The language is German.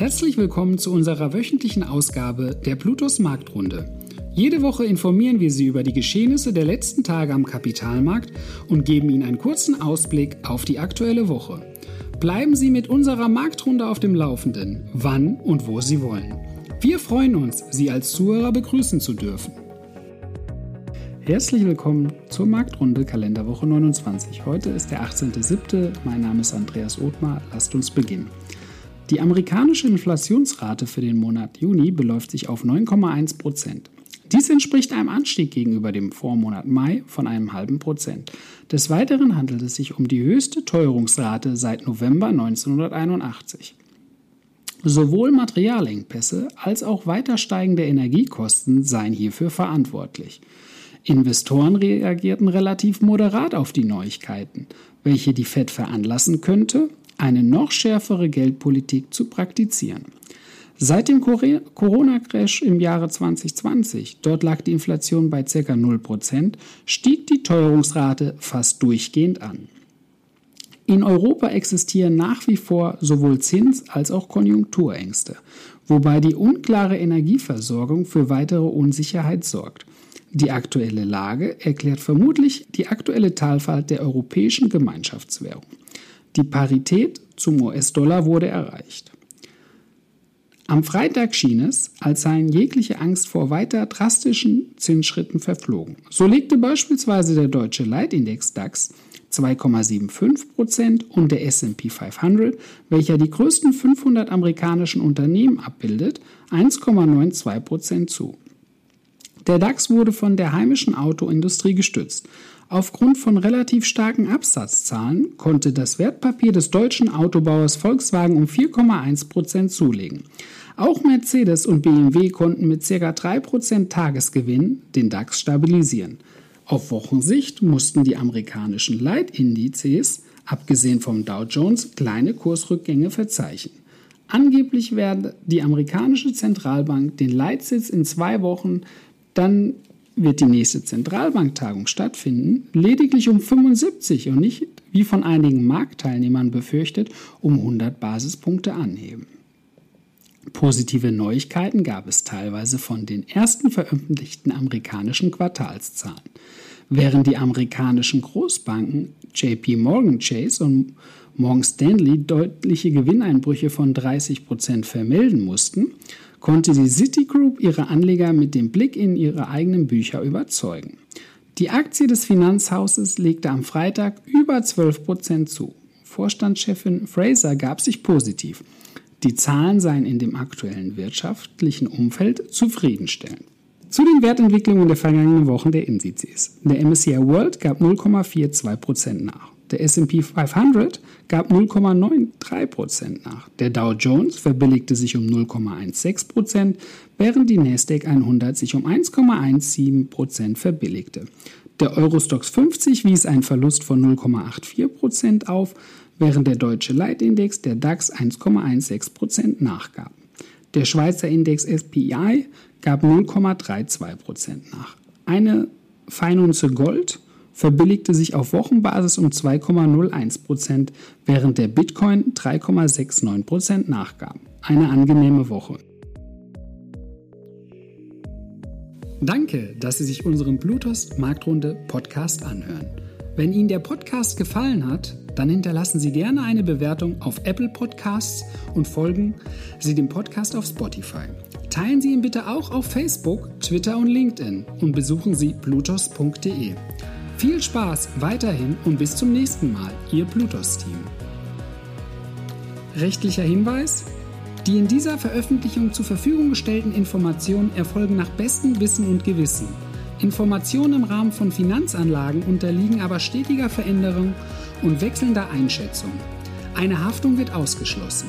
Herzlich willkommen zu unserer wöchentlichen Ausgabe der Plutos Marktrunde. Jede Woche informieren wir Sie über die Geschehnisse der letzten Tage am Kapitalmarkt und geben Ihnen einen kurzen Ausblick auf die aktuelle Woche. Bleiben Sie mit unserer Marktrunde auf dem Laufenden, wann und wo Sie wollen. Wir freuen uns, Sie als Zuhörer begrüßen zu dürfen. Herzlich willkommen zur Marktrunde Kalenderwoche 29. Heute ist der 18.07. Mein Name ist Andreas Othmar. Lasst uns beginnen. Die amerikanische Inflationsrate für den Monat Juni beläuft sich auf 9,1 Prozent. Dies entspricht einem Anstieg gegenüber dem Vormonat Mai von einem halben Prozent. Des Weiteren handelt es sich um die höchste Teuerungsrate seit November 1981. Sowohl Materialengpässe als auch weiter steigende Energiekosten seien hierfür verantwortlich. Investoren reagierten relativ moderat auf die Neuigkeiten, welche die Fed veranlassen könnte, eine noch schärfere Geldpolitik zu praktizieren. Seit dem Corona-Crash im Jahre 2020, dort lag die Inflation bei ca. 0%, stieg die Teuerungsrate fast durchgehend an. In Europa existieren nach wie vor sowohl Zins- als auch Konjunkturängste, wobei die unklare Energieversorgung für weitere Unsicherheit sorgt. Die aktuelle Lage erklärt vermutlich die aktuelle Talfahrt der europäischen Gemeinschaftswährung. Die Parität zum US-Dollar wurde erreicht. Am Freitag schien es, als seien jegliche Angst vor weiter drastischen Zinsschritten verflogen. So legte beispielsweise der deutsche Leitindex DAX 2,75% und der SP 500, welcher die größten 500 amerikanischen Unternehmen abbildet, 1,92% zu. Der DAX wurde von der heimischen Autoindustrie gestützt. Aufgrund von relativ starken Absatzzahlen konnte das Wertpapier des deutschen Autobauers Volkswagen um 4,1 Prozent zulegen. Auch Mercedes und BMW konnten mit ca. 3% Tagesgewinn den DAX stabilisieren. Auf Wochensicht mussten die amerikanischen Leitindizes, abgesehen vom Dow Jones, kleine Kursrückgänge verzeichnen. Angeblich werde die amerikanische Zentralbank den Leitsitz in zwei Wochen dann wird die nächste Zentralbanktagung stattfinden, lediglich um 75 und nicht, wie von einigen Marktteilnehmern befürchtet, um 100 Basispunkte anheben. Positive Neuigkeiten gab es teilweise von den ersten veröffentlichten amerikanischen Quartalszahlen. Während die amerikanischen Großbanken JP Morgan Chase und Morgan Stanley deutliche Gewinneinbrüche von 30 Prozent vermelden mussten, konnte die Citigroup ihre Anleger mit dem Blick in ihre eigenen Bücher überzeugen. Die Aktie des Finanzhauses legte am Freitag über 12 Prozent zu. Vorstandschefin Fraser gab sich positiv. Die Zahlen seien in dem aktuellen wirtschaftlichen Umfeld zufriedenstellend. Zu den Wertentwicklungen der vergangenen Wochen der Indizes. Der MSCI World gab 0,42 Prozent nach. Der SP 500 gab 0,93% nach. Der Dow Jones verbilligte sich um 0,16% während die Nasdaq 100 sich um 1,17% verbilligte. Der Eurostox 50 wies einen Verlust von 0,84% auf, während der deutsche Leitindex, der DAX, 1,16% nachgab. Der Schweizer Index SPI gab 0,32% nach. Eine Feinunze Gold verbilligte sich auf Wochenbasis um 2,01 Prozent, während der Bitcoin 3,69 Prozent nachgab. Eine angenehme Woche. Danke, dass Sie sich unseren Bluetooth Marktrunde Podcast anhören. Wenn Ihnen der Podcast gefallen hat, dann hinterlassen Sie gerne eine Bewertung auf Apple Podcasts und folgen Sie dem Podcast auf Spotify. Teilen Sie ihn bitte auch auf Facebook, Twitter und LinkedIn und besuchen Sie blutos.de. Viel Spaß weiterhin und bis zum nächsten Mal, Ihr Plutos-Team. Rechtlicher Hinweis? Die in dieser Veröffentlichung zur Verfügung gestellten Informationen erfolgen nach bestem Wissen und Gewissen. Informationen im Rahmen von Finanzanlagen unterliegen aber stetiger Veränderung und wechselnder Einschätzung. Eine Haftung wird ausgeschlossen.